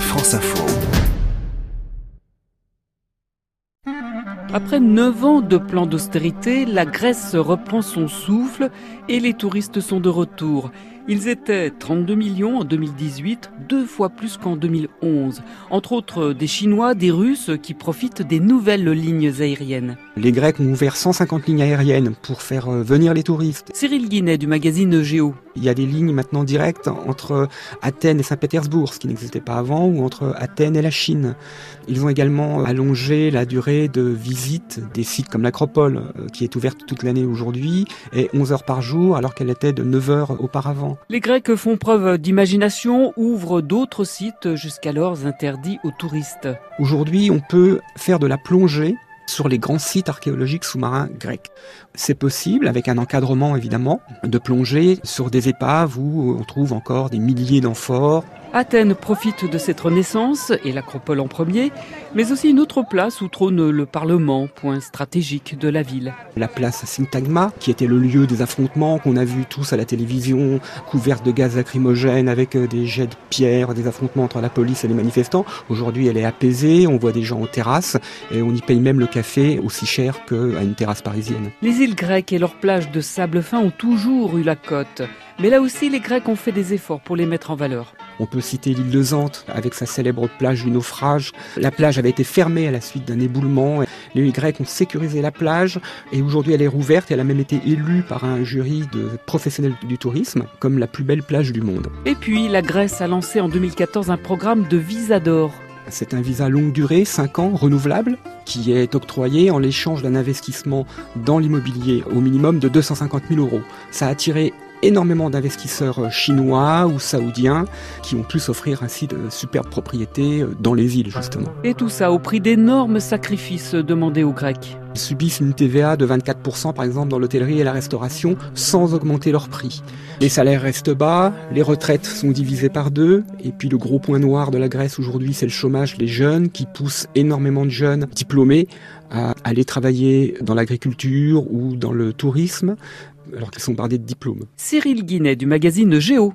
France Info. Après neuf ans de plan d'austérité, la Grèce reprend son souffle et les touristes sont de retour. Ils étaient 32 millions en 2018, deux fois plus qu'en 2011. Entre autres des Chinois, des Russes qui profitent des nouvelles lignes aériennes. Les Grecs ont ouvert 150 lignes aériennes pour faire euh, venir les touristes. Cyril Guinet du magazine Géo. Il y a des lignes maintenant directes entre Athènes et Saint-Pétersbourg, ce qui n'existait pas avant, ou entre Athènes et la Chine. Ils ont également allongé la durée de visite des sites comme l'Acropole, euh, qui est ouverte toute l'année aujourd'hui, et 11 heures par jour, alors qu'elle était de 9 heures auparavant. Les Grecs font preuve d'imagination, ouvrent d'autres sites jusqu'alors interdits aux touristes. Aujourd'hui, on peut faire de la plongée sur les grands sites archéologiques sous-marins grecs. C'est possible, avec un encadrement évidemment, de plonger sur des épaves où on trouve encore des milliers d'amphores, Athènes profite de cette renaissance, et l'Acropole en premier, mais aussi une autre place où trône le Parlement, point stratégique de la ville. La place Syntagma, qui était le lieu des affrontements qu'on a vu tous à la télévision, couverte de gaz lacrymogène avec euh, des jets de pierre, des affrontements entre la police et les manifestants. Aujourd'hui, elle est apaisée, on voit des gens en terrasse, et on y paye même le café aussi cher qu'à une terrasse parisienne. Les îles grecques et leurs plages de sable fin ont toujours eu la côte. Mais là aussi, les Grecs ont fait des efforts pour les mettre en valeur. On peut citer l'île de Zante avec sa célèbre plage du naufrage. La plage avait été fermée à la suite d'un éboulement. Les Grecs ont sécurisé la plage et aujourd'hui elle est rouverte. Elle a même été élue par un jury de professionnels du tourisme comme la plus belle plage du monde. Et puis la Grèce a lancé en 2014 un programme de visa d'or. C'est un visa longue durée, 5 ans, renouvelable, qui est octroyé en l'échange d'un investissement dans l'immobilier au minimum de 250 000 euros. Ça a attiré énormément d'investisseurs chinois ou saoudiens qui ont pu s'offrir ainsi de superbes propriétés dans les îles justement. Et tout ça au prix d'énormes sacrifices demandés aux Grecs. Ils subissent une TVA de 24% par exemple dans l'hôtellerie et la restauration sans augmenter leur prix. Les salaires restent bas, les retraites sont divisées par deux, et puis le gros point noir de la Grèce aujourd'hui c'est le chômage, les jeunes qui poussent énormément de jeunes diplômés à aller travailler dans l'agriculture ou dans le tourisme alors qu'ils sont bardés de diplômes. Cyril Guinet du magazine Géo.